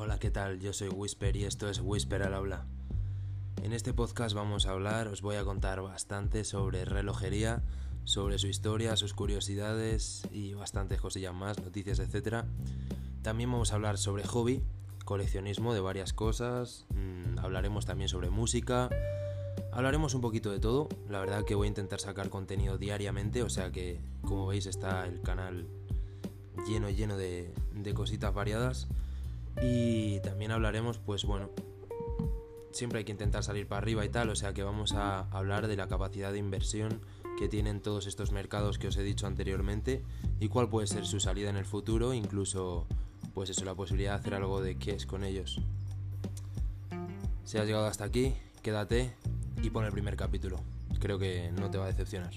Hola, ¿qué tal? Yo soy Whisper y esto es Whisper al habla. En este podcast vamos a hablar, os voy a contar bastante sobre relojería, sobre su historia, sus curiosidades y bastantes cosillas más, noticias, etc. También vamos a hablar sobre hobby, coleccionismo de varias cosas, mm, hablaremos también sobre música, hablaremos un poquito de todo. La verdad que voy a intentar sacar contenido diariamente, o sea que como veis está el canal lleno lleno de, de cositas variadas. Y también hablaremos, pues bueno, siempre hay que intentar salir para arriba y tal, o sea que vamos a hablar de la capacidad de inversión que tienen todos estos mercados que os he dicho anteriormente y cuál puede ser su salida en el futuro, incluso pues eso, la posibilidad de hacer algo de qué es con ellos. Si has llegado hasta aquí, quédate y pon el primer capítulo. Creo que no te va a decepcionar.